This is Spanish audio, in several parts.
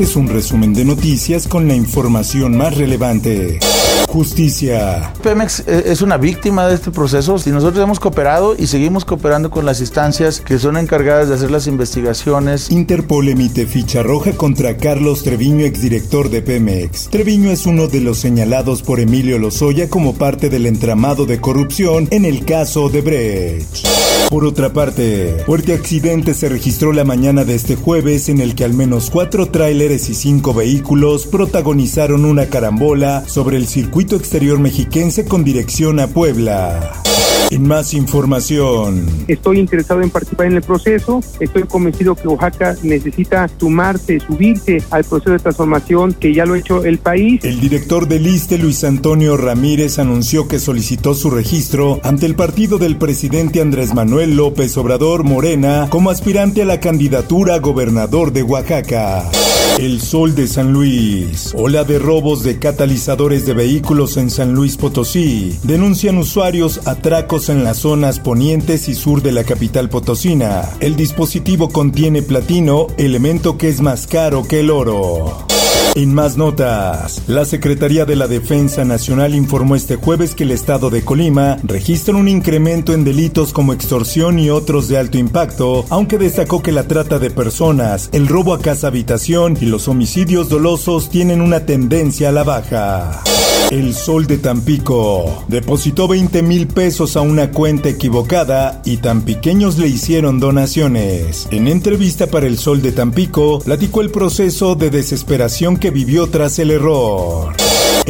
Este es un resumen de noticias con la información más relevante. Justicia. Pemex eh, es una víctima de este proceso y nosotros hemos cooperado y seguimos cooperando con las instancias que son encargadas de hacer las investigaciones. Interpol emite ficha roja contra Carlos Treviño, exdirector de Pemex. Treviño es uno de los señalados por Emilio Lozoya como parte del entramado de corrupción en el caso de Brecht. Por otra parte, fuerte accidente se registró la mañana de este jueves en el que al menos cuatro tráileres y cinco vehículos protagonizaron una carambola sobre el circuito exterior mexiquense con dirección a Puebla. En más información. Estoy interesado en participar en el proceso. Estoy convencido que Oaxaca necesita sumarse, subirse al proceso de transformación que ya lo ha hecho el país. El director del ISTE, Luis Antonio Ramírez, anunció que solicitó su registro ante el partido del presidente Andrés Manuel López Obrador Morena como aspirante a la candidatura a gobernador de Oaxaca. El Sol de San Luis. Ola de robos de catalizadores de vehículos en San Luis Potosí. Denuncian usuarios atracos en las zonas ponientes y sur de la capital potosina. El dispositivo contiene platino, elemento que es más caro que el oro. En más notas, la Secretaría de la Defensa Nacional informó este jueves que el estado de Colima registra un incremento en delitos como extorsión y otros de alto impacto, aunque destacó que la trata de personas, el robo a casa habitación y los homicidios dolosos tienen una tendencia a la baja. El Sol de Tampico depositó 20 mil pesos a una cuenta equivocada y tan pequeños le hicieron donaciones. En entrevista para El Sol de Tampico, platicó el proceso de desesperación que vivió tras el error.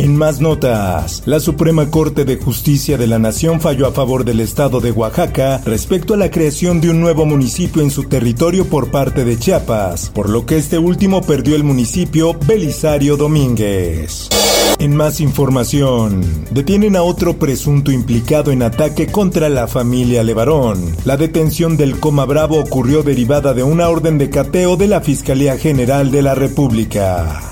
En más notas, la Suprema Corte de Justicia de la Nación falló a favor del Estado de Oaxaca respecto a la creación de un nuevo municipio en su territorio por parte de Chiapas, por lo que este último perdió el municipio Belisario Domínguez. En más información, detienen a otro presunto implicado en ataque contra la familia Levarón. La detención del Coma Bravo ocurrió derivada de una orden de cateo de la Fiscalía General de la República.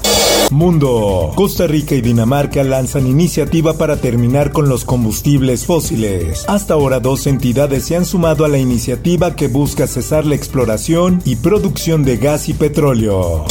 Mundo. Costa Rica y Dinamarca lanzan iniciativa para terminar con los combustibles fósiles. Hasta ahora dos entidades se han sumado a la iniciativa que busca cesar la exploración y producción de gas y petróleo.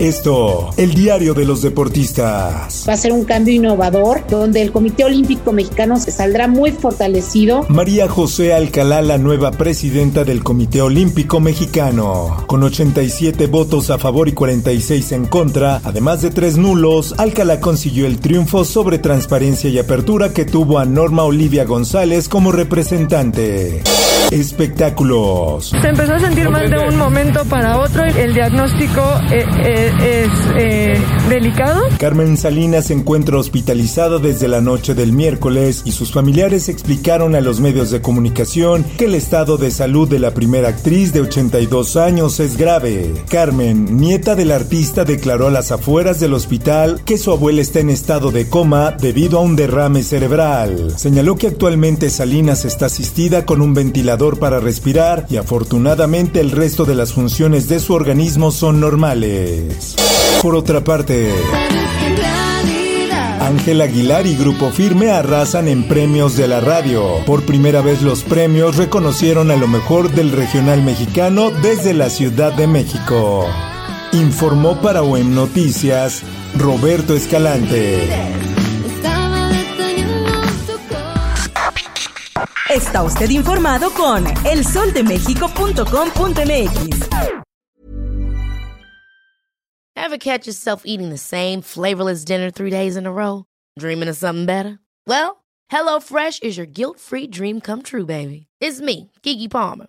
Esto, el diario de los deportistas. Va a ser un cambio innovador donde el Comité Olímpico Mexicano se saldrá muy fortalecido. María José Alcalá, la nueva presidenta del Comité Olímpico Mexicano. Con 87 votos a favor y 46 en contra, además de tres nulos, Alcalá consiguió el triunfo sobre transparencia y apertura que tuvo a Norma Olivia González como representante. Espectáculos. Se empezó a sentir mal de un momento para otro. El diagnóstico eh, eh, es eh, delicado. Carmen Salinas se encuentra hospitalizada desde la noche del miércoles y sus familiares explicaron a los medios de comunicación que el estado de salud de la primera actriz de 82 años es grave. Carmen, nieta del artista, declaró a las afueras hospital que su abuela está en estado de coma debido a un derrame cerebral. Señaló que actualmente Salinas está asistida con un ventilador para respirar y afortunadamente el resto de las funciones de su organismo son normales. Por otra parte, Ángel Aguilar y Grupo Firme arrasan en premios de la radio. Por primera vez los premios reconocieron a lo mejor del regional mexicano desde la Ciudad de México. Informó para OEM Noticias Roberto Escalante. Está usted informado con elsoldemexico.com.mx. Ever catch yourself eating the same flavorless dinner three days in a row? Dreaming of something better? Well, HelloFresh is your guilt-free dream come true, baby. It's me, Kiki Palmer.